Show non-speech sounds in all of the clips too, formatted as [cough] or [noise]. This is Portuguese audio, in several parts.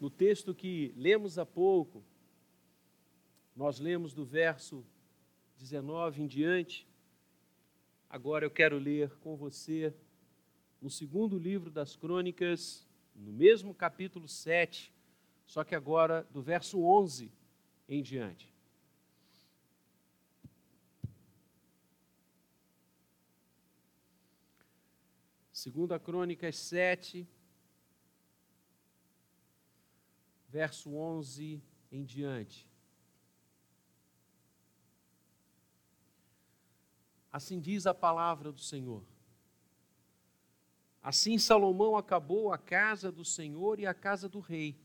no texto que lemos há pouco, nós lemos do verso 19 em diante. Agora eu quero ler com você no segundo livro das Crônicas, no mesmo capítulo 7, só que agora do verso 11 em diante. Segunda Crônicas 7, verso 11 em diante. Assim diz a palavra do Senhor. Assim Salomão acabou a casa do Senhor e a casa do rei.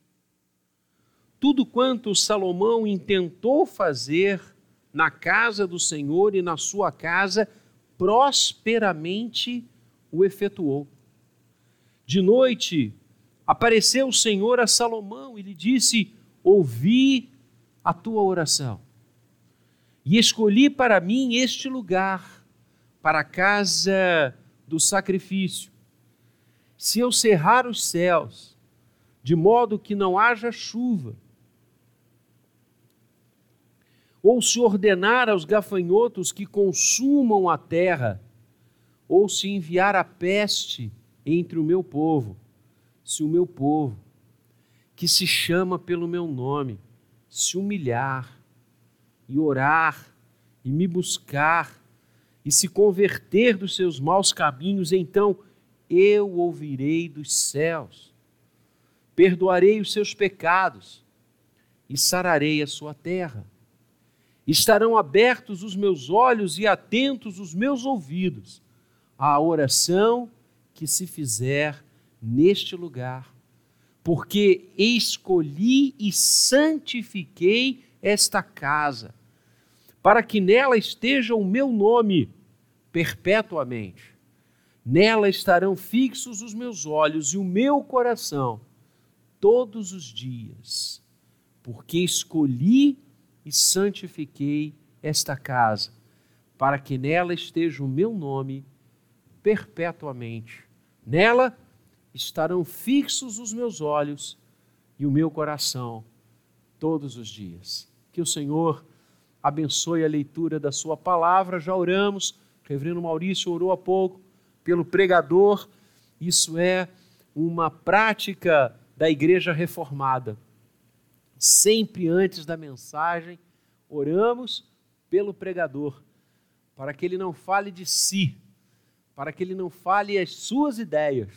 Tudo quanto Salomão intentou fazer na casa do Senhor e na sua casa, prosperamente o efetuou. De noite apareceu o Senhor a Salomão e lhe disse: Ouvi a tua oração e escolhi para mim este lugar, para a casa do sacrifício. Se eu cerrar os céus, de modo que não haja chuva, ou se ordenar aos gafanhotos que consumam a terra, ou se enviar a peste entre o meu povo, se o meu povo, que se chama pelo meu nome, se humilhar e orar e me buscar e se converter dos seus maus caminhos, então eu ouvirei dos céus, perdoarei os seus pecados e sararei a sua terra. Estarão abertos os meus olhos e atentos os meus ouvidos à oração que se fizer neste lugar, porque escolhi e santifiquei esta casa, para que nela esteja o meu nome perpetuamente. Nela estarão fixos os meus olhos e o meu coração todos os dias, porque escolhi e santifiquei esta casa, para que nela esteja o meu nome perpetuamente. Nela estarão fixos os meus olhos e o meu coração todos os dias. Que o Senhor abençoe a leitura da Sua palavra. Já oramos, o reverendo Maurício orou há pouco pelo pregador. Isso é uma prática da igreja reformada. Sempre antes da mensagem, oramos pelo pregador, para que ele não fale de si, para que ele não fale as suas ideias,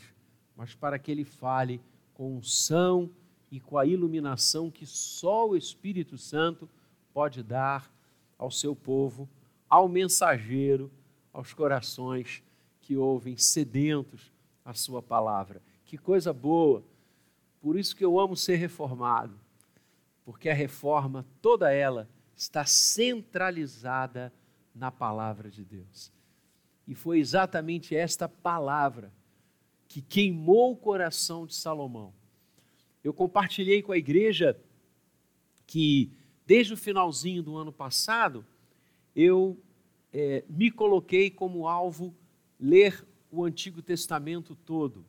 mas para que ele fale com unção e com a iluminação que só o Espírito Santo pode dar ao seu povo, ao mensageiro, aos corações que ouvem sedentos a sua palavra. Que coisa boa! Por isso que eu amo ser reformado, porque a reforma, toda ela, está centralizada na palavra de Deus. E foi exatamente esta palavra que queimou o coração de Salomão. Eu compartilhei com a igreja que, desde o finalzinho do ano passado, eu é, me coloquei como alvo ler o Antigo Testamento todo.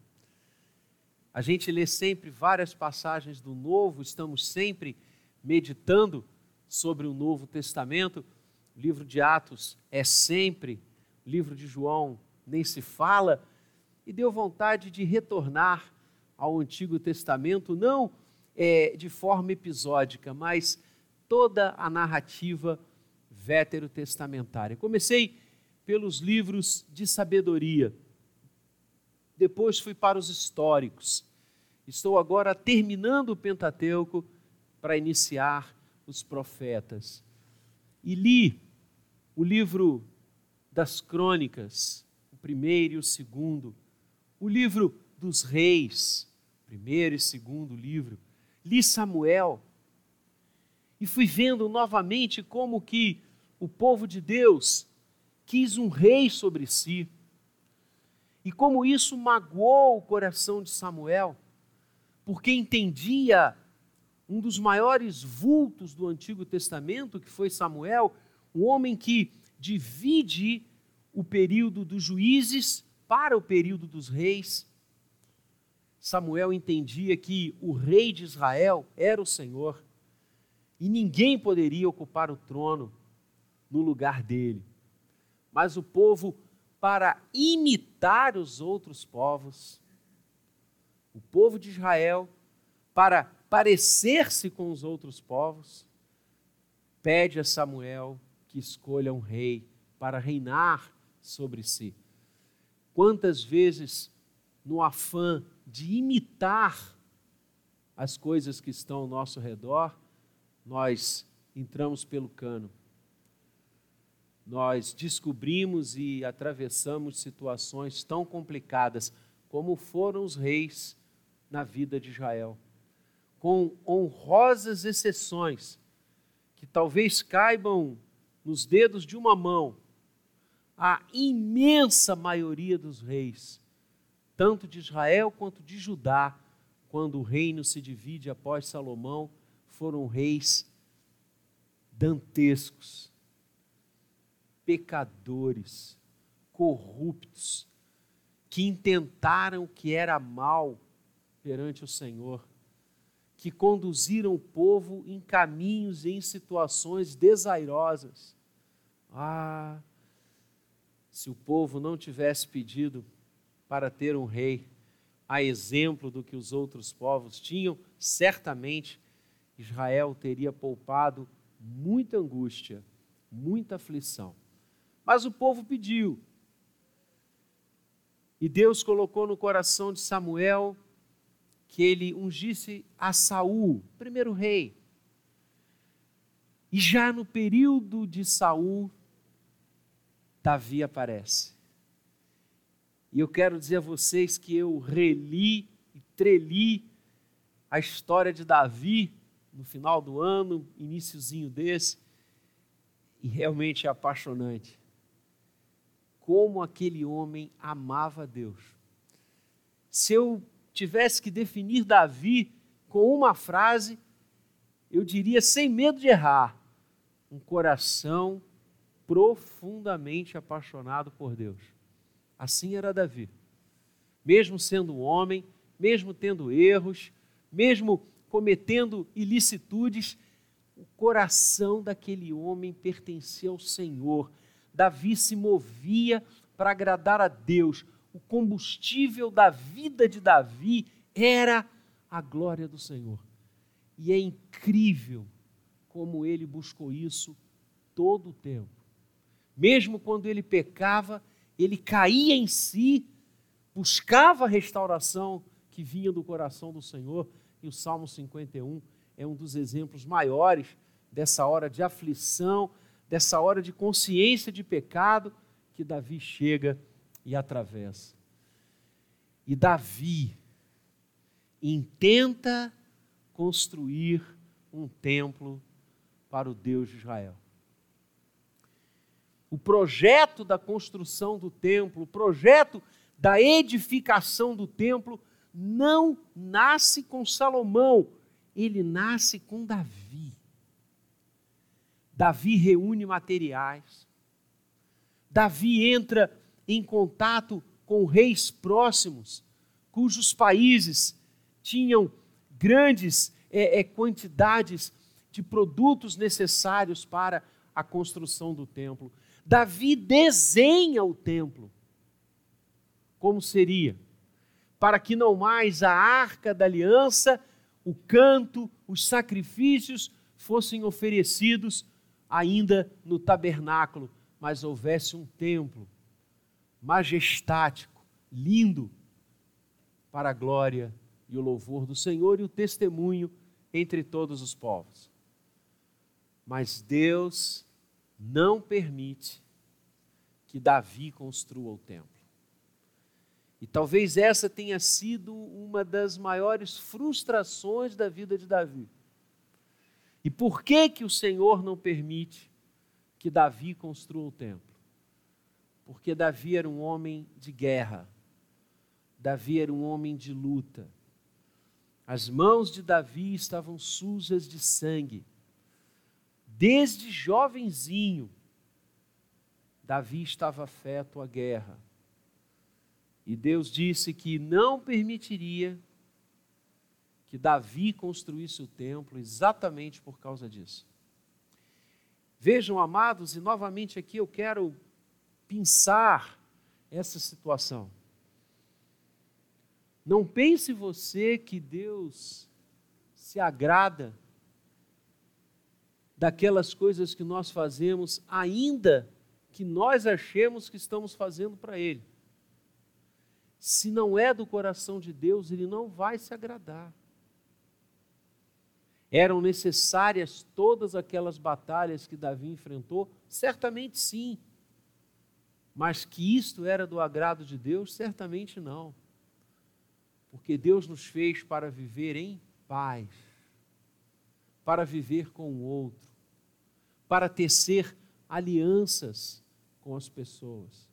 A gente lê sempre várias passagens do Novo, estamos sempre meditando sobre o Novo Testamento. O livro de Atos é sempre, o livro de João nem se fala, e deu vontade de retornar ao Antigo Testamento, não é, de forma episódica, mas toda a narrativa veterotestamentária. Comecei pelos livros de sabedoria, depois fui para os históricos. Estou agora terminando o Pentateuco para iniciar os profetas. E li o livro das crônicas, o primeiro e o segundo o livro dos reis, primeiro e segundo livro, li Samuel e fui vendo novamente como que o povo de Deus quis um rei sobre si. E como isso magoou o coração de Samuel, porque entendia um dos maiores vultos do Antigo Testamento, que foi Samuel, um homem que divide o período dos juízes para o período dos reis. Samuel entendia que o rei de Israel era o Senhor e ninguém poderia ocupar o trono no lugar dele. Mas o povo, para imitar os outros povos, o povo de Israel, para parecer-se com os outros povos, pede a Samuel que escolha um rei para reinar sobre si. Quantas vezes, no afã de imitar as coisas que estão ao nosso redor, nós entramos pelo cano. Nós descobrimos e atravessamos situações tão complicadas como foram os reis na vida de Israel, com honrosas exceções que talvez caibam nos dedos de uma mão. A imensa maioria dos reis, tanto de Israel quanto de Judá, quando o reino se divide após Salomão, foram reis dantescos, pecadores, corruptos, que intentaram o que era mal perante o Senhor, que conduziram o povo em caminhos e em situações desairosas. Ah, se o povo não tivesse pedido para ter um rei, a exemplo do que os outros povos tinham, certamente Israel teria poupado muita angústia, muita aflição. Mas o povo pediu. E Deus colocou no coração de Samuel que ele ungisse a Saul, primeiro rei. E já no período de Saul, Davi aparece. E eu quero dizer a vocês que eu reli e treli a história de Davi no final do ano, iníciozinho desse, e realmente é apaixonante. Como aquele homem amava Deus. Se eu tivesse que definir Davi com uma frase, eu diria sem medo de errar: um coração profundamente apaixonado por Deus. Assim era Davi. Mesmo sendo um homem, mesmo tendo erros, mesmo cometendo ilicitudes, o coração daquele homem pertencia ao Senhor. Davi se movia para agradar a Deus. O combustível da vida de Davi era a glória do Senhor. E é incrível como ele buscou isso todo o tempo. Mesmo quando ele pecava, ele caía em si, buscava a restauração que vinha do coração do Senhor e o Salmo 51 é um dos exemplos maiores dessa hora de aflição, dessa hora de consciência de pecado que Davi chega e atravessa. E Davi intenta construir um templo para o Deus de Israel. O projeto da construção do templo, o projeto da edificação do templo não nasce com Salomão, ele nasce com Davi. Davi reúne materiais. Davi entra em contato com reis próximos, cujos países tinham grandes é, é, quantidades de produtos necessários para a construção do templo. Davi desenha o templo. Como seria? para que não mais a arca da aliança, o canto, os sacrifícios fossem oferecidos ainda no tabernáculo, mas houvesse um templo majestático, lindo, para a glória e o louvor do Senhor e o testemunho entre todos os povos. Mas Deus não permite que Davi construa o templo. E talvez essa tenha sido uma das maiores frustrações da vida de Davi. E por que que o Senhor não permite que Davi construa o templo? Porque Davi era um homem de guerra. Davi era um homem de luta. As mãos de Davi estavam sujas de sangue. Desde jovenzinho, Davi estava afeto à guerra e Deus disse que não permitiria que Davi construísse o templo exatamente por causa disso. Vejam, amados, e novamente aqui eu quero pensar essa situação. Não pense você que Deus se agrada daquelas coisas que nós fazemos, ainda que nós achemos que estamos fazendo para Ele. Se não é do coração de Deus, Ele não vai se agradar. Eram necessárias todas aquelas batalhas que Davi enfrentou? Certamente sim. Mas que isto era do agrado de Deus? Certamente não. Porque Deus nos fez para viver em paz, para viver com o outro, para tecer alianças com as pessoas.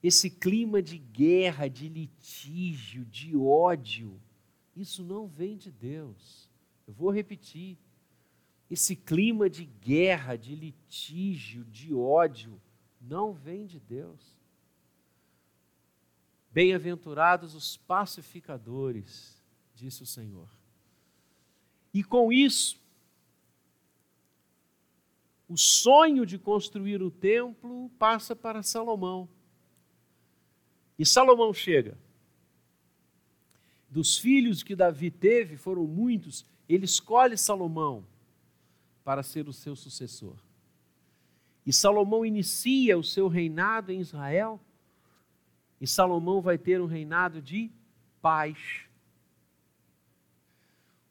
Esse clima de guerra, de litígio, de ódio, isso não vem de Deus. Eu vou repetir. Esse clima de guerra, de litígio, de ódio, não vem de Deus. Bem-aventurados os pacificadores, disse o Senhor. E com isso, o sonho de construir o templo passa para Salomão. E Salomão chega. Dos filhos que Davi teve, foram muitos, ele escolhe Salomão para ser o seu sucessor. E Salomão inicia o seu reinado em Israel, e Salomão vai ter um reinado de paz,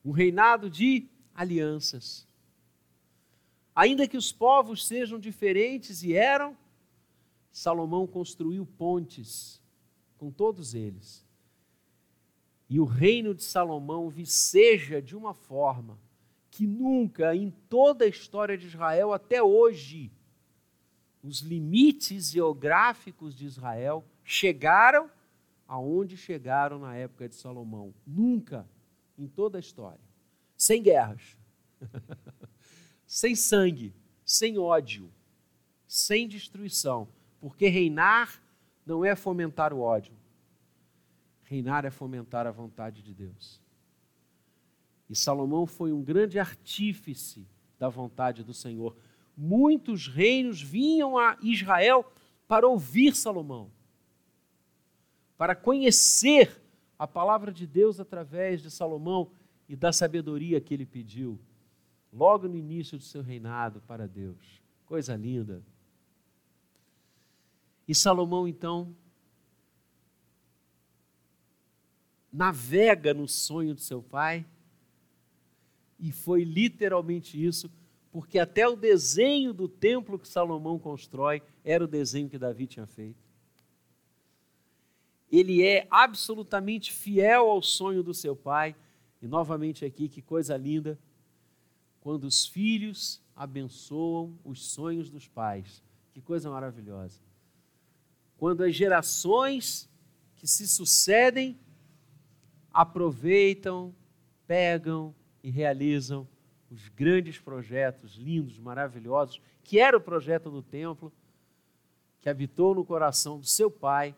um reinado de alianças. Ainda que os povos sejam diferentes e eram, Salomão construiu pontes com todos eles e o reino de Salomão viceja de uma forma que nunca em toda a história de Israel até hoje os limites geográficos de Israel chegaram aonde chegaram na época de Salomão. Nunca em toda a história. Sem guerras, [laughs] sem sangue, sem ódio, sem destruição. Porque reinar não é fomentar o ódio, Reinar é fomentar a vontade de Deus. E Salomão foi um grande artífice da vontade do Senhor. Muitos reinos vinham a Israel para ouvir Salomão, para conhecer a palavra de Deus através de Salomão e da sabedoria que ele pediu, logo no início do seu reinado para Deus. Coisa linda. E Salomão, então, navega no sonho do seu pai. E foi literalmente isso, porque até o desenho do templo que Salomão constrói era o desenho que Davi tinha feito. Ele é absolutamente fiel ao sonho do seu pai. E novamente aqui, que coisa linda, quando os filhos abençoam os sonhos dos pais. Que coisa maravilhosa. Quando as gerações que se sucedem aproveitam, pegam e realizam os grandes projetos lindos, maravilhosos, que era o projeto do templo, que habitou no coração do seu pai,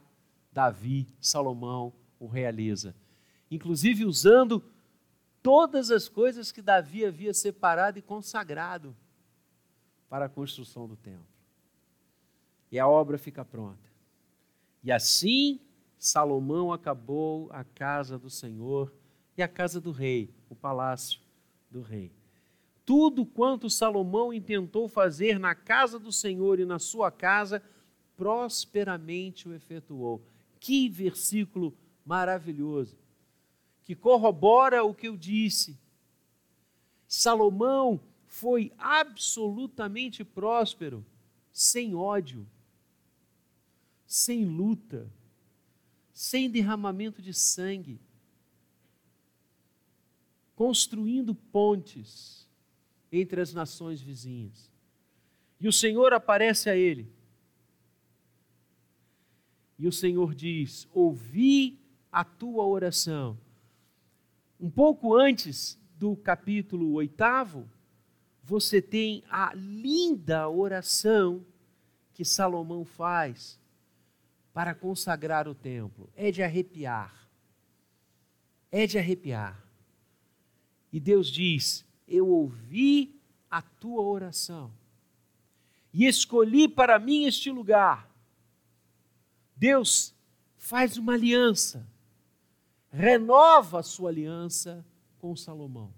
Davi, Salomão, o realiza. Inclusive usando todas as coisas que Davi havia separado e consagrado para a construção do templo. E a obra fica pronta. E assim Salomão acabou a casa do Senhor e a casa do rei, o palácio do rei. Tudo quanto Salomão intentou fazer na casa do Senhor e na sua casa, prosperamente o efetuou. Que versículo maravilhoso, que corrobora o que eu disse. Salomão foi absolutamente próspero, sem ódio, sem luta, sem derramamento de sangue, construindo pontes entre as nações vizinhas. E o Senhor aparece a ele. E o Senhor diz: Ouvi a tua oração. Um pouco antes do capítulo oitavo, você tem a linda oração que Salomão faz para consagrar o templo. É de arrepiar. É de arrepiar. E Deus diz: Eu ouvi a tua oração e escolhi para mim este lugar. Deus faz uma aliança, renova a sua aliança com Salomão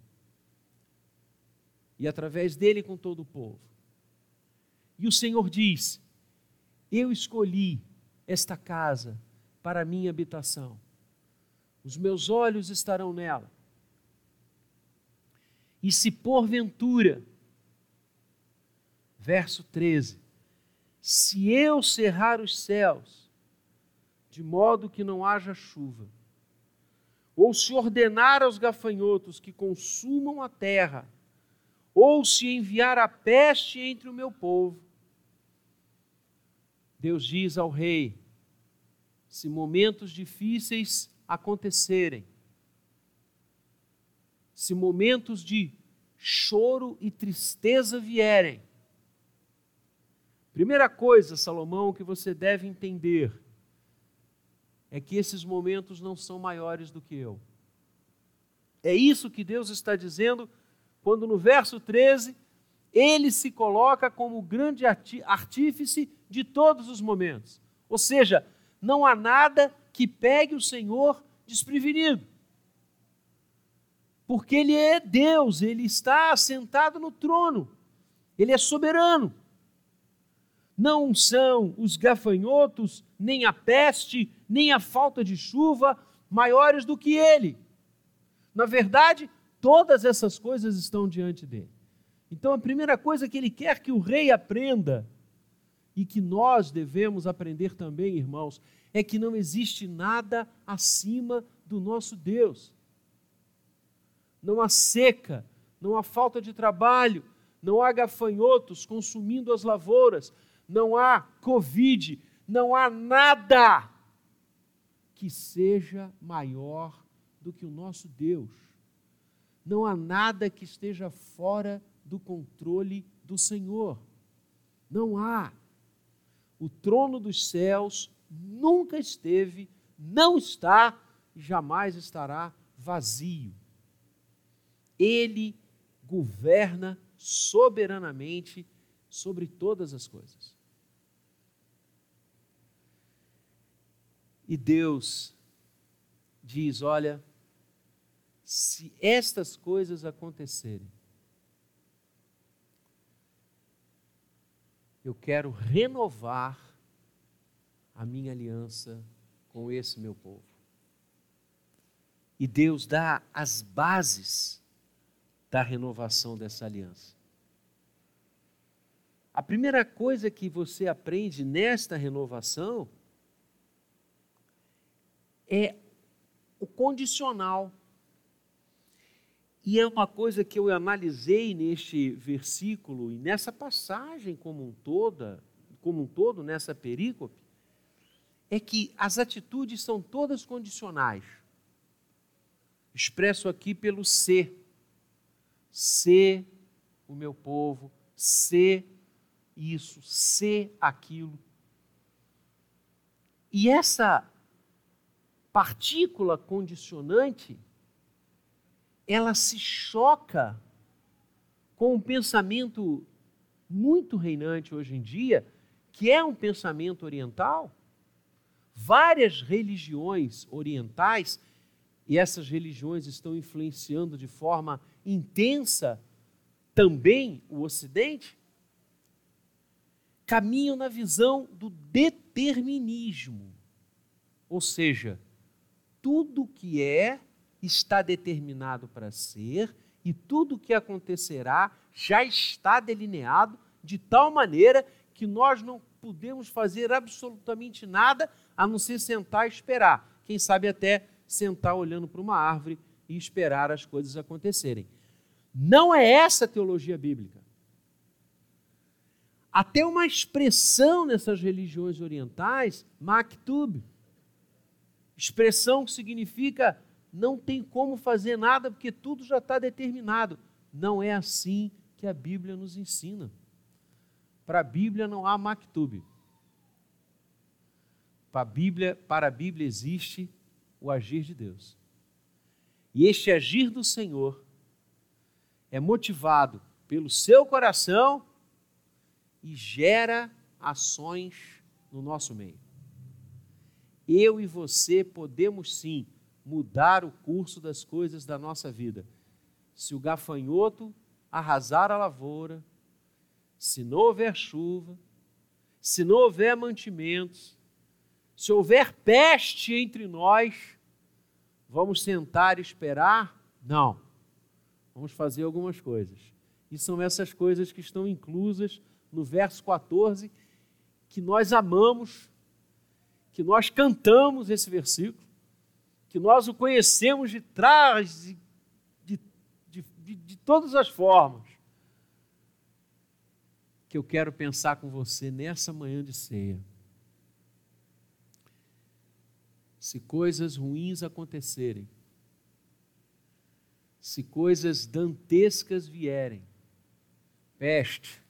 e através dele com todo o povo. E o Senhor diz: Eu escolhi esta casa para minha habitação, os meus olhos estarão nela. E se porventura, verso 13, se eu cerrar os céus, de modo que não haja chuva, ou se ordenar aos gafanhotos que consumam a terra, ou se enviar a peste entre o meu povo. Deus diz ao rei: se momentos difíceis acontecerem, se momentos de choro e tristeza vierem, primeira coisa, Salomão, que você deve entender é que esses momentos não são maiores do que eu. É isso que Deus está dizendo quando no verso 13 ele se coloca como grande artífice de todos os momentos. Ou seja, não há nada que pegue o Senhor desprevenido. Porque Ele é Deus, Ele está assentado no trono, Ele é soberano. Não são os gafanhotos, nem a peste, nem a falta de chuva maiores do que Ele. Na verdade, Todas essas coisas estão diante dele. Então, a primeira coisa que ele quer que o rei aprenda, e que nós devemos aprender também, irmãos, é que não existe nada acima do nosso Deus. Não há seca, não há falta de trabalho, não há gafanhotos consumindo as lavouras, não há Covid, não há nada que seja maior do que o nosso Deus. Não há nada que esteja fora do controle do Senhor. Não há. O trono dos céus nunca esteve, não está e jamais estará vazio. Ele governa soberanamente sobre todas as coisas. E Deus diz: Olha, se estas coisas acontecerem, eu quero renovar a minha aliança com esse meu povo. E Deus dá as bases da renovação dessa aliança. A primeira coisa que você aprende nesta renovação é o condicional. E é uma coisa que eu analisei neste versículo e nessa passagem como um toda, como um todo nessa perícope, é que as atitudes são todas condicionais. Expresso aqui pelo ser. Ser o meu povo, ser isso, ser aquilo. E essa partícula condicionante ela se choca com um pensamento muito reinante hoje em dia, que é um pensamento oriental. Várias religiões orientais, e essas religiões estão influenciando de forma intensa também o Ocidente, caminham na visão do determinismo. Ou seja, tudo que é está determinado para ser e tudo o que acontecerá já está delineado de tal maneira que nós não podemos fazer absolutamente nada a não ser sentar e esperar. Quem sabe até sentar olhando para uma árvore e esperar as coisas acontecerem. Não é essa a teologia bíblica. Até uma expressão nessas religiões orientais, maktub, expressão que significa não tem como fazer nada porque tudo já está determinado. Não é assim que a Bíblia nos ensina. Para a Bíblia não há maktub. Para a Bíblia, para a Bíblia existe o agir de Deus. E este agir do Senhor é motivado pelo seu coração e gera ações no nosso meio. Eu e você podemos sim mudar o curso das coisas da nossa vida. Se o gafanhoto arrasar a lavoura, se não houver chuva, se não houver mantimentos, se houver peste entre nós, vamos sentar e esperar? Não. Vamos fazer algumas coisas. E são essas coisas que estão inclusas no verso 14, que nós amamos, que nós cantamos esse versículo, que nós o conhecemos de trás, de, de, de, de todas as formas. Que eu quero pensar com você nessa manhã de ceia. Se coisas ruins acontecerem, se coisas dantescas vierem, peste,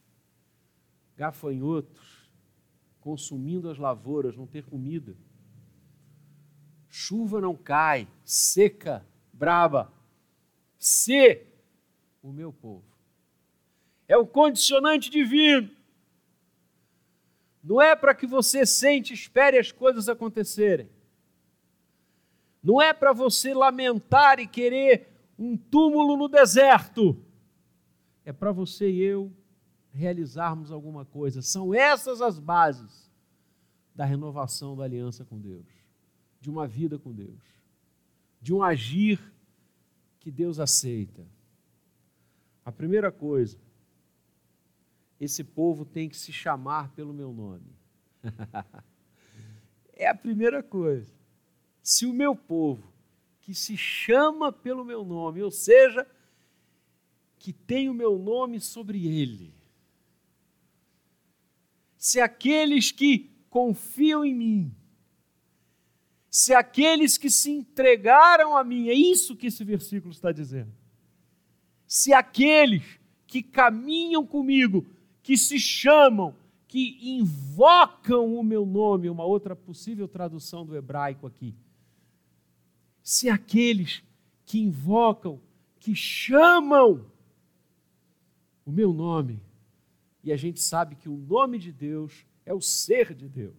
gafanhotos, consumindo as lavouras, não ter comida, chuva não cai, seca, braba, se o meu povo. É o condicionante divino. Não é para que você sente, espere as coisas acontecerem. Não é para você lamentar e querer um túmulo no deserto. É para você e eu realizarmos alguma coisa. São essas as bases da renovação da aliança com Deus, de uma vida com Deus, de um agir que Deus aceita. A primeira coisa, esse povo tem que se chamar pelo meu nome. [laughs] é a primeira coisa. Se o meu povo que se chama pelo meu nome, ou seja, que tem o meu nome sobre ele. Se aqueles que confiam em mim, se aqueles que se entregaram a mim, é isso que esse versículo está dizendo. Se aqueles que caminham comigo, que se chamam, que invocam o meu nome, uma outra possível tradução do hebraico aqui, se aqueles que invocam, que chamam o meu nome, e a gente sabe que o nome de Deus é o ser de Deus.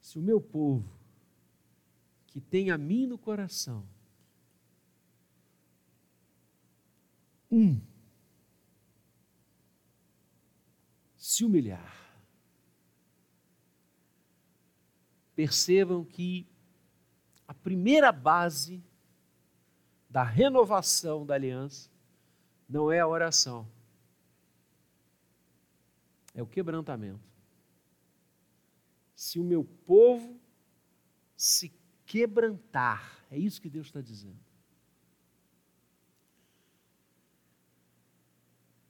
Se o meu povo, que tem a mim no coração, um, se humilhar, percebam que a primeira base da renovação da aliança não é a oração, é o quebrantamento. Se o meu povo se quebrantar, é isso que Deus está dizendo.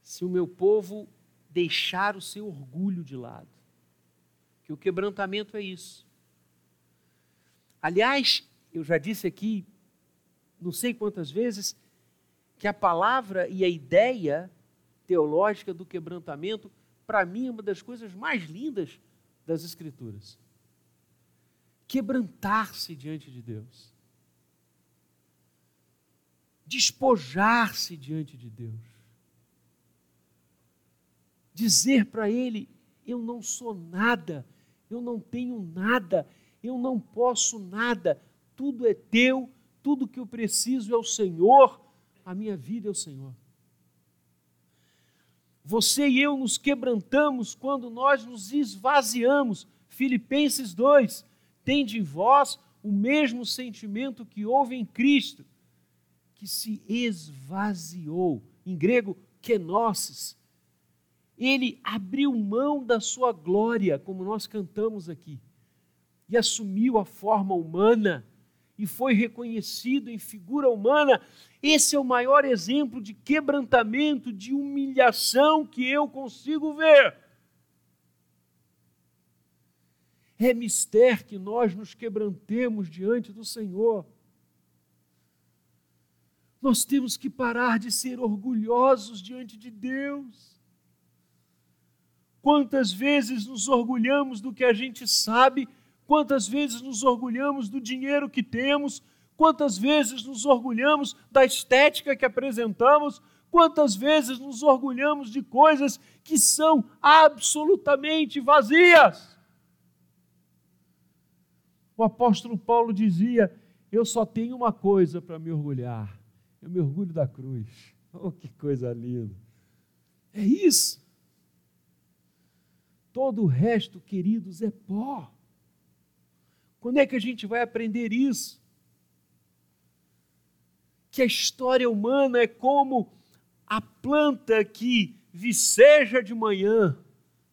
Se o meu povo deixar o seu orgulho de lado, que o quebrantamento é isso. Aliás, eu já disse aqui, não sei quantas vezes, que a palavra e a ideia teológica do quebrantamento, para mim, é uma das coisas mais lindas das Escrituras. Quebrantar-se diante de Deus. Despojar-se diante de Deus. Dizer para Ele: Eu não sou nada, eu não tenho nada, eu não posso nada, tudo é teu, tudo que eu preciso é o Senhor, a minha vida é o Senhor. Você e eu nos quebrantamos quando nós nos esvaziamos. Filipenses 2: Tende em vós o mesmo sentimento que houve em Cristo, que se esvaziou. Em grego, kenosis. Ele abriu mão da sua glória, como nós cantamos aqui e assumiu a forma humana e foi reconhecido em figura humana. Esse é o maior exemplo de quebrantamento, de humilhação que eu consigo ver. É mistério que nós nos quebrantemos diante do Senhor. Nós temos que parar de ser orgulhosos diante de Deus. Quantas vezes nos orgulhamos do que a gente sabe Quantas vezes nos orgulhamos do dinheiro que temos, Quantas vezes nos orgulhamos da estética que apresentamos, quantas vezes nos orgulhamos de coisas que são absolutamente vazias. O apóstolo Paulo dizia: Eu só tenho uma coisa para me orgulhar, eu me orgulho da cruz. [laughs] Oh, que coisa linda! É isso. Todo o resto, queridos, é pó. Quando é que a gente vai aprender isso? Que a história humana é como a planta que viceja de manhã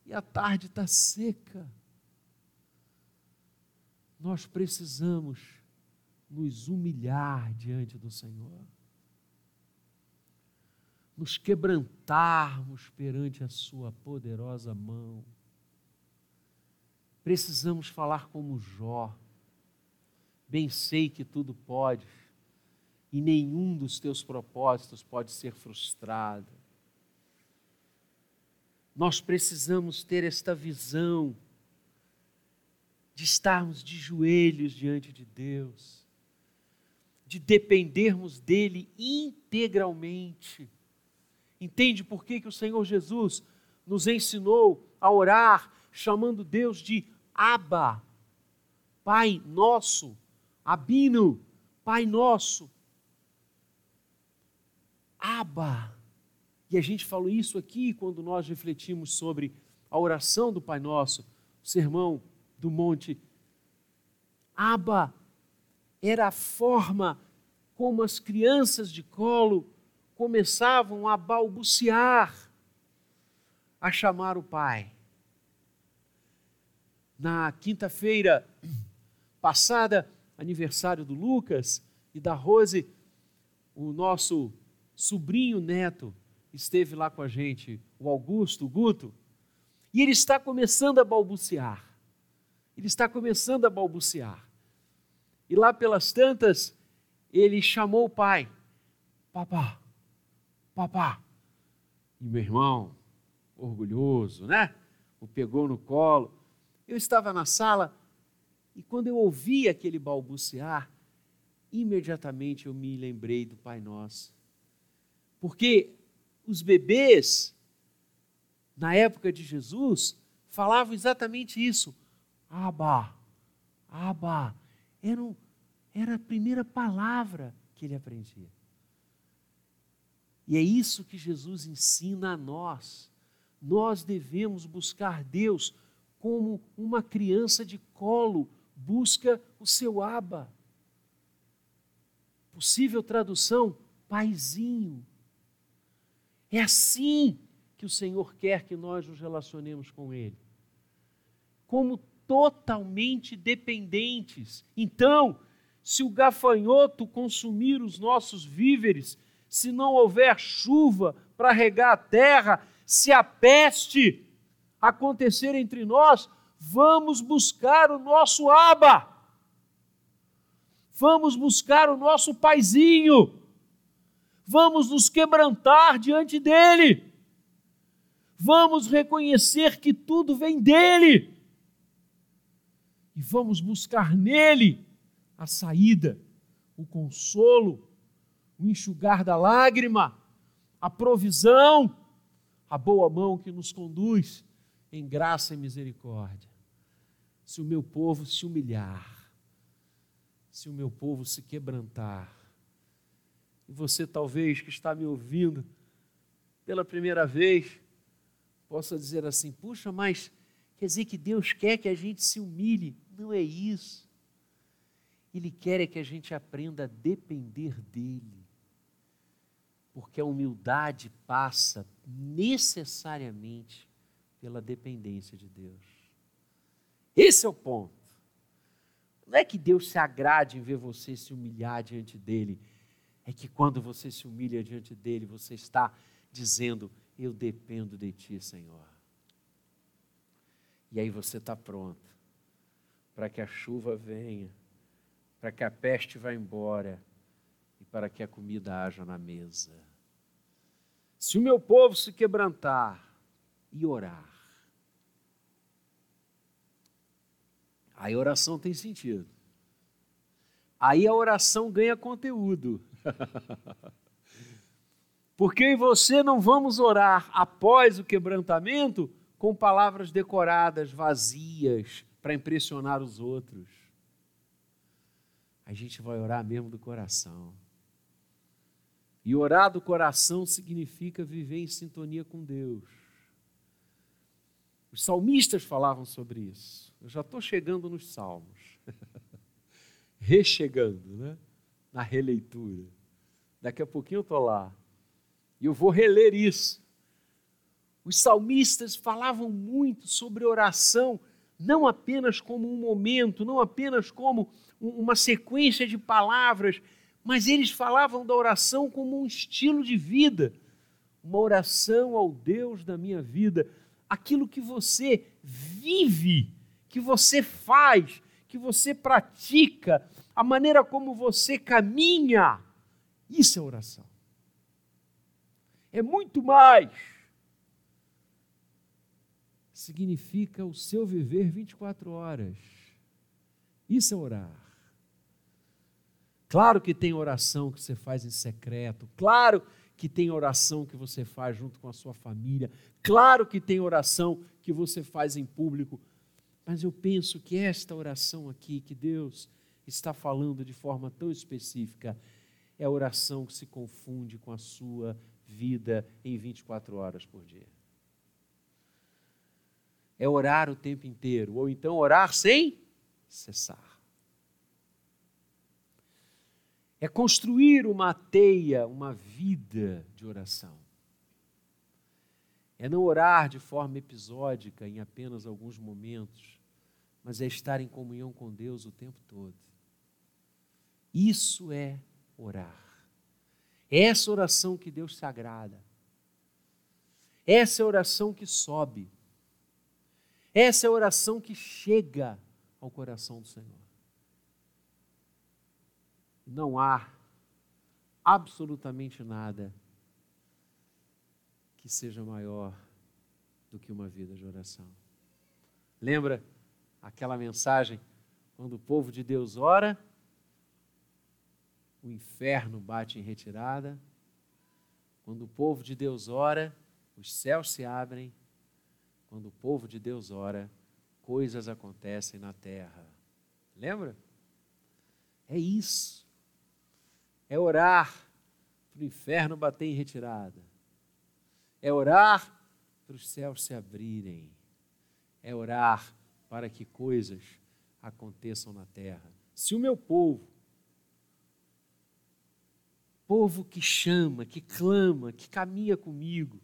e à tarde está seca. Nós precisamos nos humilhar diante do Senhor, nos quebrantarmos perante a Sua poderosa mão. Precisamos falar como Jó. Bem sei que tudo pode e nenhum dos teus propósitos pode ser frustrado. Nós precisamos ter esta visão de estarmos de joelhos diante de Deus, de dependermos dele integralmente. Entende por que, que o Senhor Jesus nos ensinou a orar, chamando Deus de Abba, Pai nosso, Abino, Pai nosso. Abba. E a gente falou isso aqui quando nós refletimos sobre a oração do Pai Nosso, o sermão do monte. Abba era a forma como as crianças de colo começavam a balbuciar, a chamar o Pai. Na quinta-feira passada, aniversário do Lucas e da Rose, o nosso sobrinho neto esteve lá com a gente, o Augusto, o Guto, e ele está começando a balbuciar. Ele está começando a balbuciar. E lá pelas tantas, ele chamou o pai: Papá, papá. E meu irmão, orgulhoso, né? O pegou no colo. Eu estava na sala e quando eu ouvi aquele balbuciar, imediatamente eu me lembrei do Pai Nosso. Porque os bebês, na época de Jesus, falavam exatamente isso. Abba, Abba. Era, um, era a primeira palavra que ele aprendia. E é isso que Jesus ensina a nós. Nós devemos buscar Deus como uma criança de colo busca o seu aba. Possível tradução, paizinho. É assim que o Senhor quer que nós nos relacionemos com Ele. Como totalmente dependentes. Então, se o gafanhoto consumir os nossos víveres, se não houver chuva para regar a terra, se a peste acontecer entre nós, vamos buscar o nosso aba. Vamos buscar o nosso paizinho. Vamos nos quebrantar diante dele, vamos reconhecer que tudo vem dele. E vamos buscar nele a saída, o consolo, o enxugar da lágrima, a provisão, a boa mão que nos conduz em graça e misericórdia. Se o meu povo se humilhar, se o meu povo se quebrantar, e você, talvez, que está me ouvindo pela primeira vez, possa dizer assim: puxa, mas quer dizer que Deus quer que a gente se humilhe? Não é isso. Ele quer é que a gente aprenda a depender dEle. Porque a humildade passa necessariamente pela dependência de Deus. Esse é o ponto. Não é que Deus se agrade em ver você se humilhar diante dele é que quando você se humilha diante dele, você está dizendo: Eu dependo de ti, Senhor. E aí você está pronto para que a chuva venha, para que a peste vá embora e para que a comida haja na mesa. Se o meu povo se quebrantar e orar, aí a oração tem sentido. Aí a oração ganha conteúdo. [laughs] Porque eu e você não vamos orar após o quebrantamento com palavras decoradas, vazias, para impressionar os outros. A gente vai orar mesmo do coração. E orar do coração significa viver em sintonia com Deus. Os salmistas falavam sobre isso. Eu já estou chegando nos salmos. [laughs] Rechegando, né? Na releitura. Daqui a pouquinho eu estou lá. E eu vou reler isso. Os salmistas falavam muito sobre oração, não apenas como um momento, não apenas como uma sequência de palavras, mas eles falavam da oração como um estilo de vida, uma oração ao Deus da minha vida, aquilo que você vive, que você faz, que você pratica, a maneira como você caminha. Isso é oração. É muito mais. Significa o seu viver 24 horas. Isso é orar. Claro que tem oração que você faz em secreto, claro que tem oração que você faz junto com a sua família, claro que tem oração que você faz em público, mas eu penso que esta oração aqui, que Deus está falando de forma tão específica, é a oração que se confunde com a sua vida em 24 horas por dia. É orar o tempo inteiro, ou então orar sem cessar. é construir uma teia, uma vida de oração. É não orar de forma episódica em apenas alguns momentos, mas é estar em comunhão com Deus o tempo todo. Isso é orar. É essa oração que Deus se agrada. Essa é a oração que sobe. Essa é a oração que chega ao coração do Senhor não há absolutamente nada que seja maior do que uma vida de oração. Lembra aquela mensagem quando o povo de Deus ora, o inferno bate em retirada. Quando o povo de Deus ora, os céus se abrem. Quando o povo de Deus ora, coisas acontecem na terra. Lembra? É isso é orar para o inferno bater em retirada, é orar para os céus se abrirem, é orar para que coisas aconteçam na terra. Se o meu povo, povo que chama, que clama, que caminha comigo,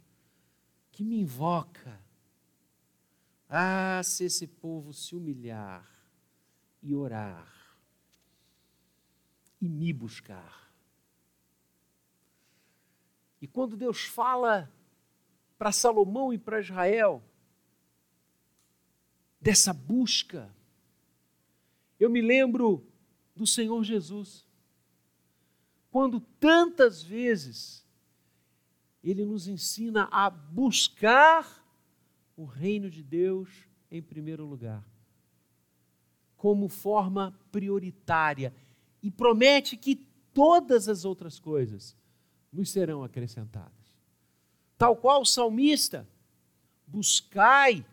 que me invoca, ah, se esse povo se humilhar e orar e me buscar, e quando Deus fala para Salomão e para Israel dessa busca, eu me lembro do Senhor Jesus. Quando tantas vezes ele nos ensina a buscar o reino de Deus em primeiro lugar, como forma prioritária, e promete que todas as outras coisas nos serão acrescentadas. Tal qual o salmista, buscai,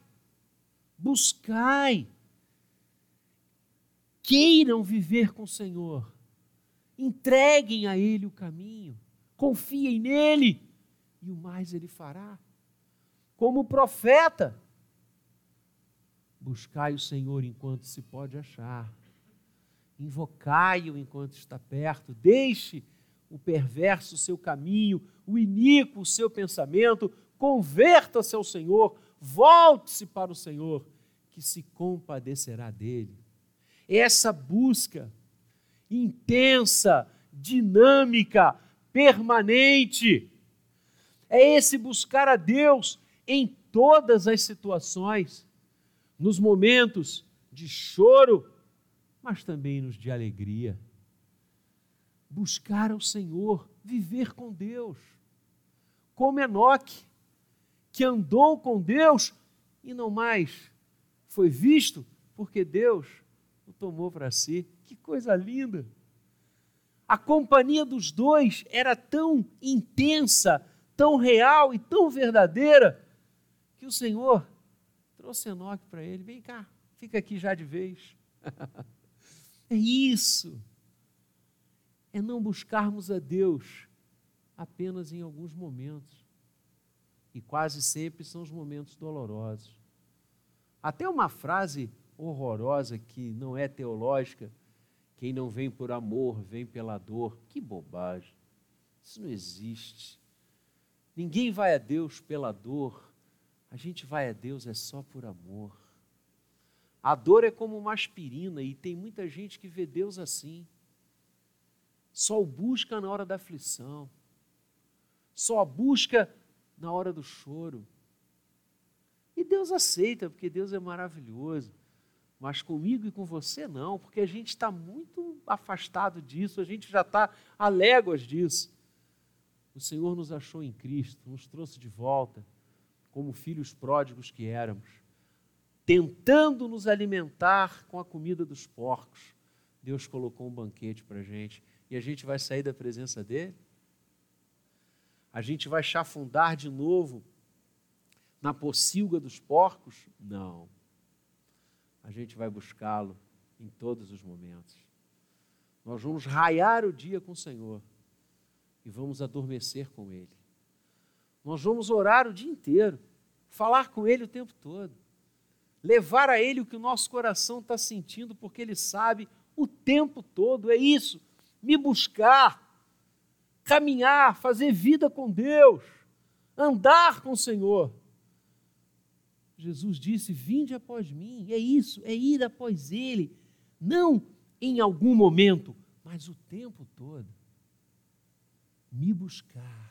buscai, queiram viver com o Senhor, entreguem a Ele o caminho, confiem nele. E o mais Ele fará. Como profeta, buscai o Senhor enquanto se pode achar, invocai-o enquanto está perto, deixe o perverso o seu caminho, o iníquo o seu pensamento, converta-se ao Senhor, volte-se para o Senhor, que se compadecerá dele. Essa busca intensa, dinâmica, permanente, é esse buscar a Deus em todas as situações, nos momentos de choro, mas também nos de alegria buscar ao Senhor, viver com Deus. Como Enoque, que andou com Deus e não mais foi visto porque Deus o tomou para si. Que coisa linda! A companhia dos dois era tão intensa, tão real e tão verdadeira, que o Senhor trouxe Enoque para ele: vem cá, fica aqui já de vez. [laughs] é isso. É não buscarmos a Deus apenas em alguns momentos. E quase sempre são os momentos dolorosos. Até uma frase horrorosa que não é teológica, quem não vem por amor, vem pela dor. Que bobagem. Isso não existe. Ninguém vai a Deus pela dor. A gente vai a Deus é só por amor. A dor é como uma aspirina e tem muita gente que vê Deus assim. Só o busca na hora da aflição. Só busca na hora do choro. E Deus aceita, porque Deus é maravilhoso. Mas comigo e com você não, porque a gente está muito afastado disso, a gente já está a léguas disso. O Senhor nos achou em Cristo, nos trouxe de volta, como filhos pródigos que éramos, tentando nos alimentar com a comida dos porcos. Deus colocou um banquete para a gente e a gente vai sair da presença dele? A gente vai chafundar de novo na pocilga dos porcos? Não. A gente vai buscá-lo em todos os momentos. Nós vamos raiar o dia com o Senhor e vamos adormecer com Ele. Nós vamos orar o dia inteiro, falar com Ele o tempo todo, levar a Ele o que o nosso coração está sentindo, porque Ele sabe o tempo todo. É isso, me buscar, caminhar, fazer vida com Deus, andar com o Senhor. Jesus disse: Vinde após mim. É isso, é ir após Ele. Não em algum momento, mas o tempo todo. Me buscar.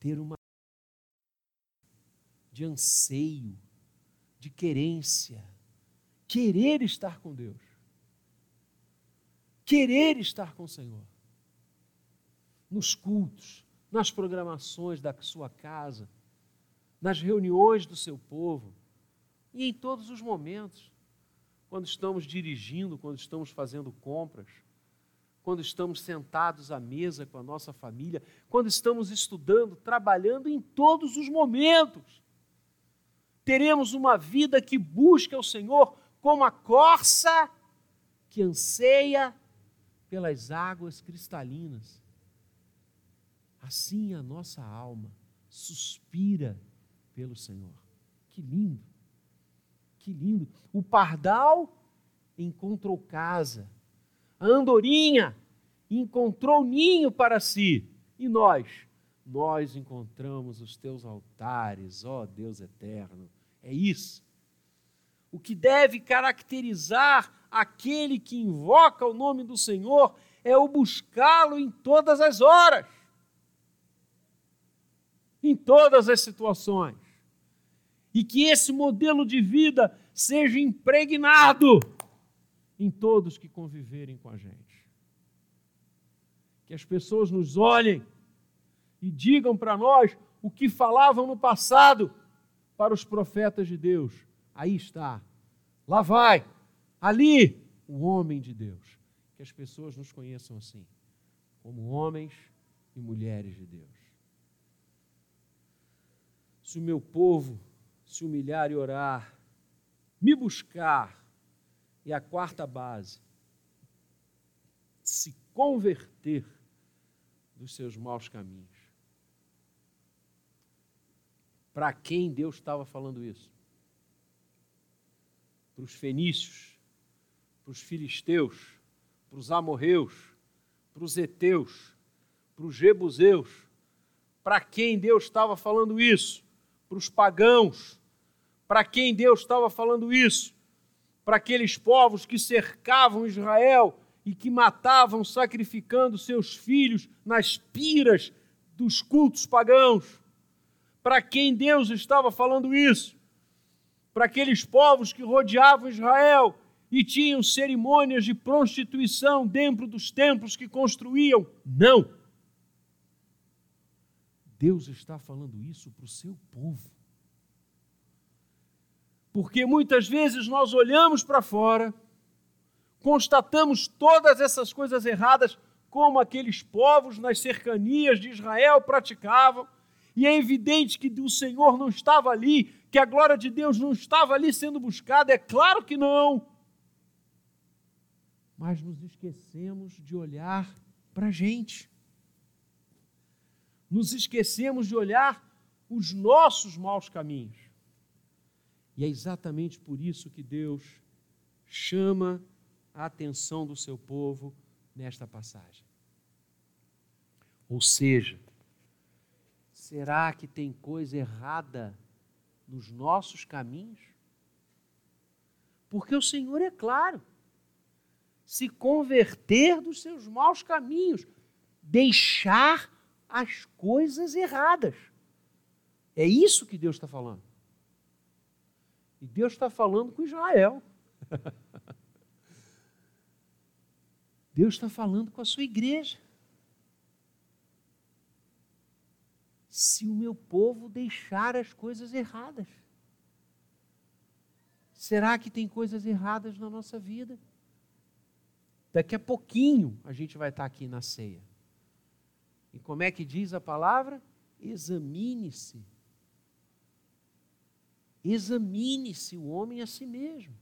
Ter uma de anseio, de querência, querer estar com Deus, querer estar com o Senhor, nos cultos, nas programações da sua casa, nas reuniões do seu povo e em todos os momentos, quando estamos dirigindo, quando estamos fazendo compras, quando estamos sentados à mesa com a nossa família, quando estamos estudando, trabalhando, em todos os momentos. Teremos uma vida que busca o Senhor como a corça que anseia pelas águas cristalinas. Assim a nossa alma suspira pelo Senhor. Que lindo, que lindo. O pardal encontrou casa, a andorinha encontrou ninho para si, e nós, nós encontramos os teus altares, ó Deus eterno. É isso. O que deve caracterizar aquele que invoca o nome do Senhor é o buscá-lo em todas as horas, em todas as situações e que esse modelo de vida seja impregnado em todos que conviverem com a gente. Que as pessoas nos olhem e digam para nós o que falavam no passado para os profetas de Deus. Aí está, lá vai, ali, o homem de Deus. Que as pessoas nos conheçam assim, como homens e mulheres de Deus. Se o meu povo se humilhar e orar, me buscar. E a quarta base, se converter dos seus maus caminhos. Para quem Deus estava falando isso? Para os fenícios, para os filisteus, para os amorreus, para os heteus, para os jebuseus. Para quem Deus estava falando isso? Para os pagãos, para quem Deus estava falando isso? Para aqueles povos que cercavam Israel e que matavam, sacrificando seus filhos nas piras dos cultos pagãos. Para quem Deus estava falando isso? Para aqueles povos que rodeavam Israel e tinham cerimônias de prostituição dentro dos templos que construíam? Não. Deus está falando isso para o seu povo. Porque muitas vezes nós olhamos para fora, constatamos todas essas coisas erradas como aqueles povos nas cercanias de Israel praticavam, e é evidente que o Senhor não estava ali, que a glória de Deus não estava ali sendo buscada, é claro que não. Mas nos esquecemos de olhar para a gente. Nos esquecemos de olhar os nossos maus caminhos. E é exatamente por isso que Deus chama a atenção do seu povo nesta passagem. Ou seja, será que tem coisa errada nos nossos caminhos? Porque o Senhor é claro, se converter dos seus maus caminhos, deixar as coisas erradas. É isso que Deus está falando. E Deus está falando com Israel. [laughs] Deus está falando com a sua igreja. Se o meu povo deixar as coisas erradas, será que tem coisas erradas na nossa vida? Daqui a pouquinho a gente vai estar aqui na ceia. E como é que diz a palavra? Examine-se. Examine-se o homem a si mesmo.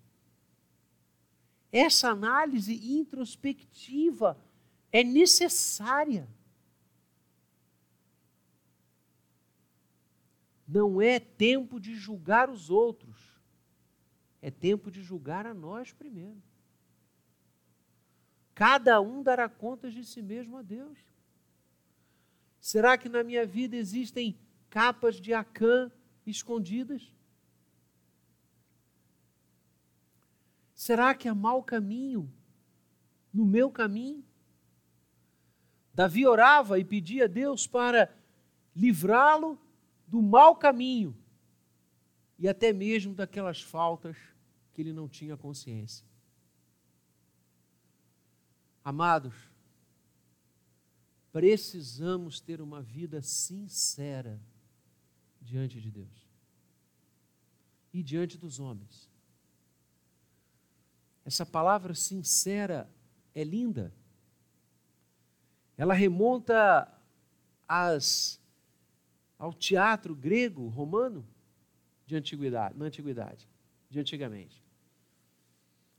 Essa análise introspectiva é necessária. Não é tempo de julgar os outros, é tempo de julgar a nós primeiro. Cada um dará contas de si mesmo a Deus. Será que na minha vida existem capas de Acã escondidas? Será que há mau caminho no meu caminho? Davi orava e pedia a Deus para livrá-lo do mau caminho e até mesmo daquelas faltas que ele não tinha consciência. Amados, precisamos ter uma vida sincera diante de Deus e diante dos homens. Essa palavra sincera é linda. Ela remonta às, ao teatro grego, romano, de antiguidade, na antiguidade, de antigamente.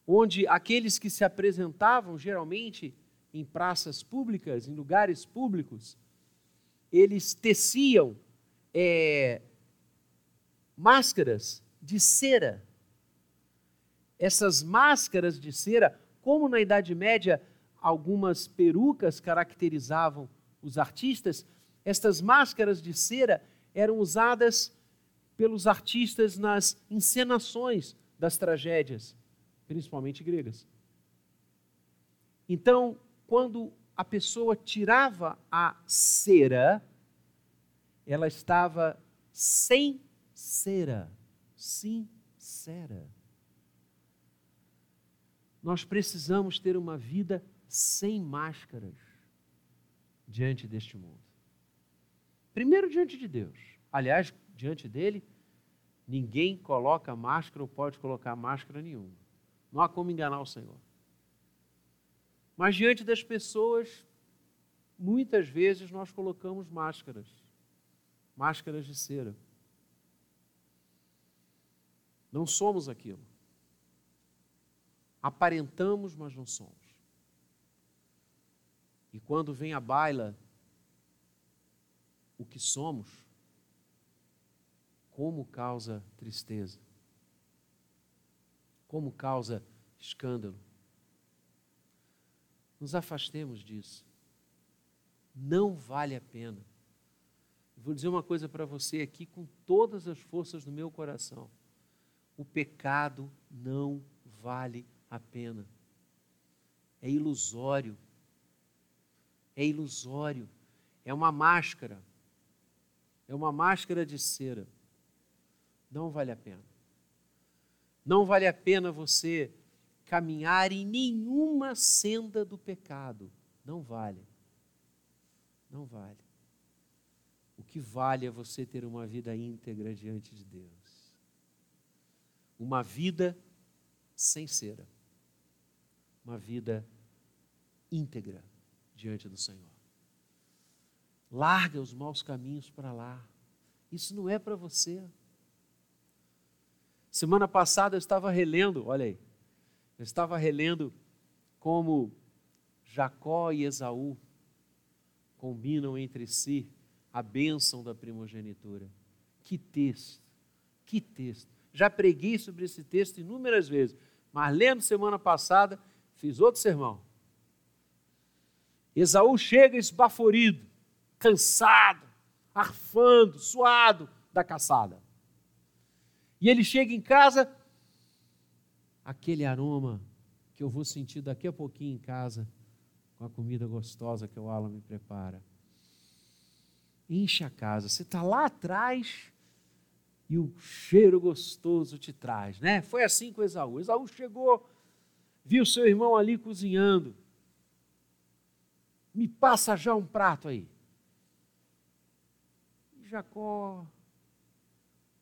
Onde aqueles que se apresentavam geralmente em praças públicas, em lugares públicos, eles teciam é, máscaras de cera essas máscaras de cera, como na Idade Média algumas perucas caracterizavam os artistas, estas máscaras de cera eram usadas pelos artistas nas encenações das tragédias, principalmente gregas. Então, quando a pessoa tirava a cera, ela estava sem cera, sincera. Nós precisamos ter uma vida sem máscaras diante deste mundo. Primeiro, diante de Deus. Aliás, diante dele, ninguém coloca máscara ou pode colocar máscara nenhuma. Não há como enganar o Senhor. Mas diante das pessoas, muitas vezes nós colocamos máscaras máscaras de cera. Não somos aquilo. Aparentamos, mas não somos. E quando vem a baila o que somos, como causa tristeza, como causa escândalo. Nos afastemos disso. Não vale a pena. Vou dizer uma coisa para você aqui com todas as forças do meu coração. O pecado não vale a pena. É ilusório. É ilusório. É uma máscara. É uma máscara de cera. Não vale a pena. Não vale a pena você caminhar em nenhuma senda do pecado. Não vale. Não vale. O que vale é você ter uma vida íntegra diante de Deus. Uma vida sem cera uma vida íntegra diante do Senhor. Larga os maus caminhos para lá. Isso não é para você. Semana passada eu estava relendo, olha aí, eu estava relendo como Jacó e Esaú combinam entre si a bênção da primogenitura. Que texto, que texto. Já preguei sobre esse texto inúmeras vezes, mas lendo semana passada, fiz outro sermão. Esaú chega esbaforido, cansado, arfando, suado da caçada. E ele chega em casa, aquele aroma que eu vou sentir daqui a pouquinho em casa, com a comida gostosa que o Alan me prepara. Enche a casa. Você está lá atrás e o cheiro gostoso te traz, né? Foi assim com Esaú. Esaú chegou, viu seu irmão ali cozinhando. Me passa já um prato aí. Jacó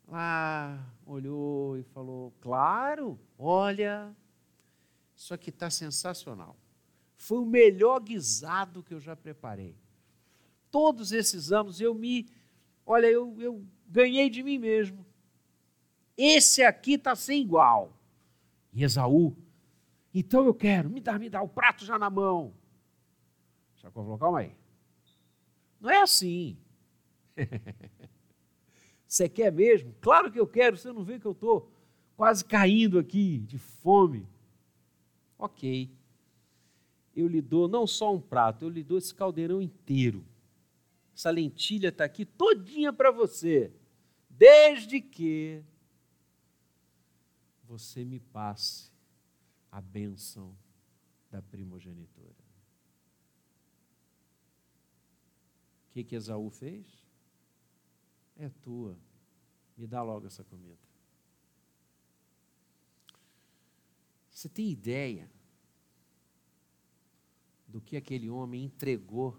lá olhou e falou: Claro, olha, isso aqui está sensacional. Foi o melhor guisado que eu já preparei. Todos esses anos eu me, olha, eu, eu ganhei de mim mesmo. Esse aqui está sem igual. E Esaú, então eu quero, me dá, me dá o prato já na mão. Jacó falou, calma aí. Não é assim. [laughs] Você quer mesmo? Claro que eu quero, você não vê que eu estou quase caindo aqui de fome. Ok eu lhe dou não só um prato, eu lhe dou esse caldeirão inteiro. Essa lentilha está aqui todinha para você, desde que você me passe a bênção da primogenitura. O que, que Esaú fez? É tua, me dá logo essa comida. Você tem ideia do que aquele homem entregou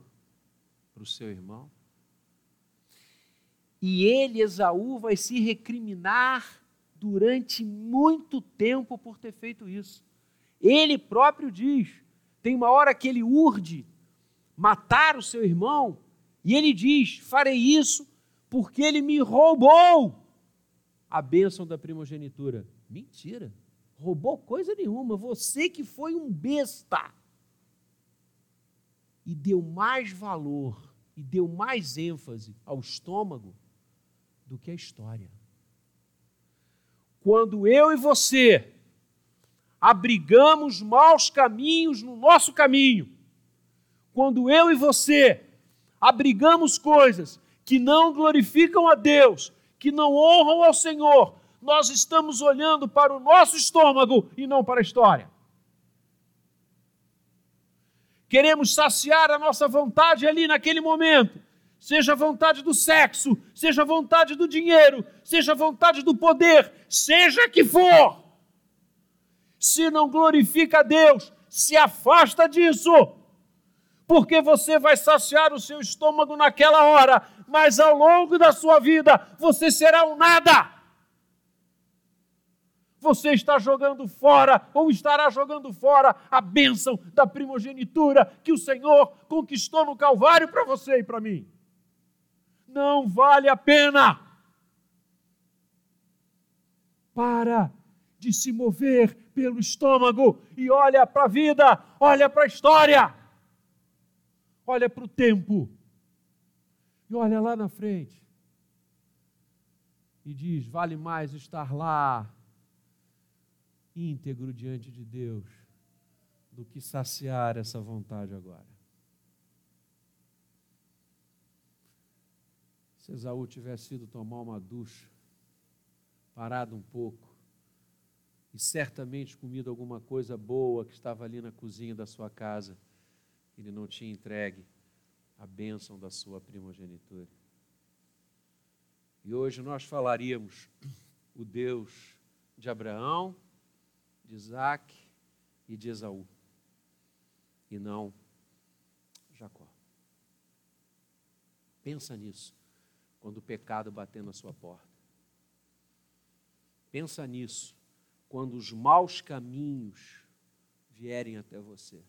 para o seu irmão. E ele, Esaú, vai se recriminar durante muito tempo por ter feito isso. Ele próprio diz: tem uma hora que ele urde matar o seu irmão, e ele diz: farei isso porque ele me roubou a bênção da primogenitura. Mentira, roubou coisa nenhuma, você que foi um besta e deu mais valor e deu mais ênfase ao estômago do que à história. Quando eu e você abrigamos maus caminhos no nosso caminho, quando eu e você abrigamos coisas que não glorificam a Deus, que não honram ao Senhor, nós estamos olhando para o nosso estômago e não para a história. Queremos saciar a nossa vontade ali naquele momento. Seja a vontade do sexo, seja a vontade do dinheiro, seja a vontade do poder, seja que for. Se não glorifica a Deus, se afasta disso. Porque você vai saciar o seu estômago naquela hora, mas ao longo da sua vida você será um nada você está jogando fora ou estará jogando fora a bênção da primogenitura que o Senhor conquistou no Calvário para você e para mim. Não vale a pena. Para de se mover pelo estômago e olha para a vida, olha para a história, olha para o tempo e olha lá na frente e diz: vale mais estar lá íntegro diante de Deus do que saciar essa vontade agora. Se Esaú tivesse ido tomar uma ducha, parado um pouco, e certamente comido alguma coisa boa que estava ali na cozinha da sua casa, ele não tinha entregue a bênção da sua primogenitura. E hoje nós falaríamos o Deus de Abraão, de Isaac e de Esaú, e não Jacó. Pensa nisso quando o pecado bater na sua porta. Pensa nisso quando os maus caminhos vierem até você.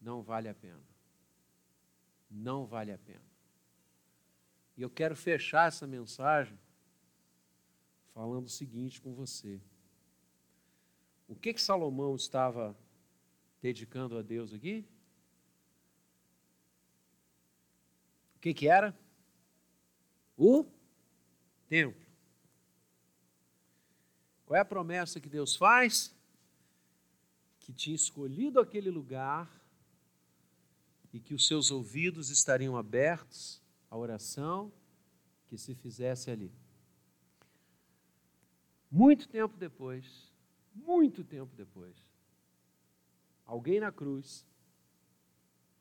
Não vale a pena. Não vale a pena. E eu quero fechar essa mensagem falando o seguinte com você. O que que Salomão estava dedicando a Deus aqui? O que que era? O templo. Qual é a promessa que Deus faz? Que tinha escolhido aquele lugar e que os seus ouvidos estariam abertos à oração que se fizesse ali. Muito tempo depois, muito tempo depois, alguém na cruz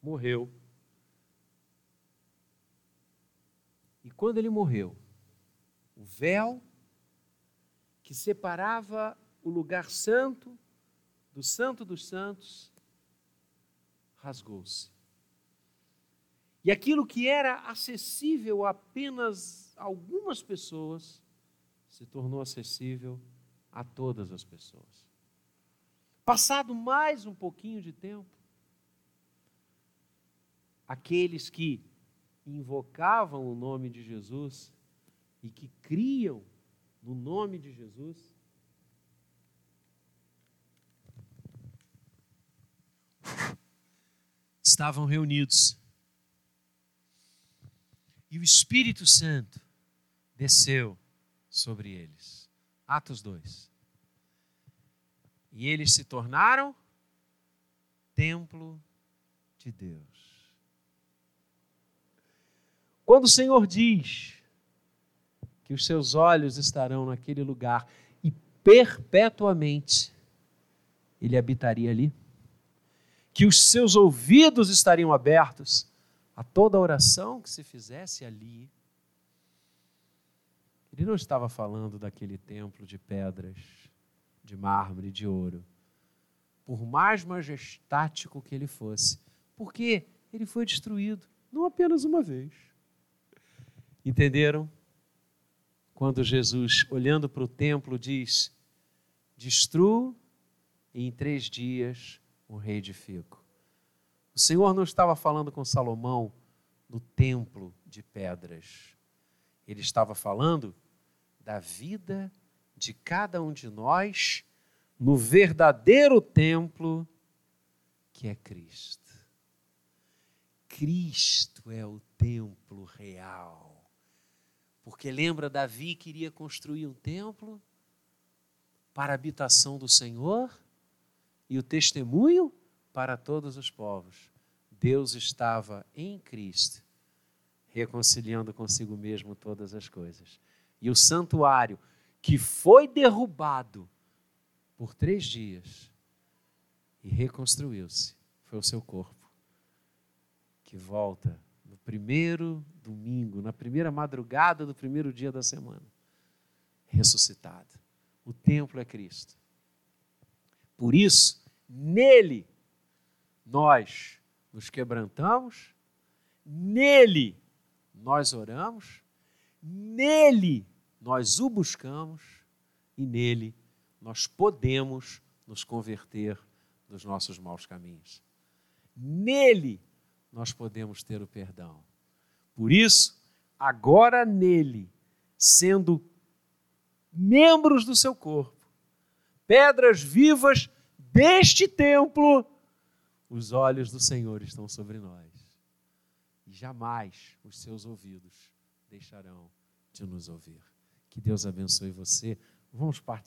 morreu. E quando ele morreu, o véu que separava o lugar santo do santo dos santos rasgou-se. E aquilo que era acessível a apenas algumas pessoas se tornou acessível a todas as pessoas. Passado mais um pouquinho de tempo, aqueles que invocavam o nome de Jesus e que criam no nome de Jesus. Estavam reunidos. E o Espírito Santo desceu sobre eles. Atos 2. E eles se tornaram templo de Deus. Quando o Senhor diz que os seus olhos estarão naquele lugar e perpetuamente ele habitaria ali, que os seus ouvidos estariam abertos a toda oração que se fizesse ali. Ele não estava falando daquele templo de pedras, de mármore, de ouro, por mais majestático que ele fosse, porque ele foi destruído não apenas uma vez. Entenderam? quando Jesus, olhando para o templo, diz: Destruo e em três dias o reedifico. O Senhor não estava falando com Salomão no templo de pedras. Ele estava falando da vida de cada um de nós no verdadeiro templo que é Cristo. Cristo é o templo real porque lembra, Davi queria construir um templo para a habitação do Senhor e o testemunho para todos os povos. Deus estava em Cristo, reconciliando consigo mesmo todas as coisas. E o santuário que foi derrubado por três dias e reconstruiu-se, foi o seu corpo, que volta primeiro domingo, na primeira madrugada do primeiro dia da semana, ressuscitado. O templo é Cristo. Por isso, nele nós nos quebrantamos, nele nós oramos, nele nós o buscamos e nele nós podemos nos converter dos nossos maus caminhos. Nele nós podemos ter o perdão. Por isso, agora nele, sendo membros do seu corpo, pedras vivas deste templo, os olhos do Senhor estão sobre nós. E jamais os seus ouvidos deixarão de nos ouvir. Que Deus abençoe você. Vamos participar.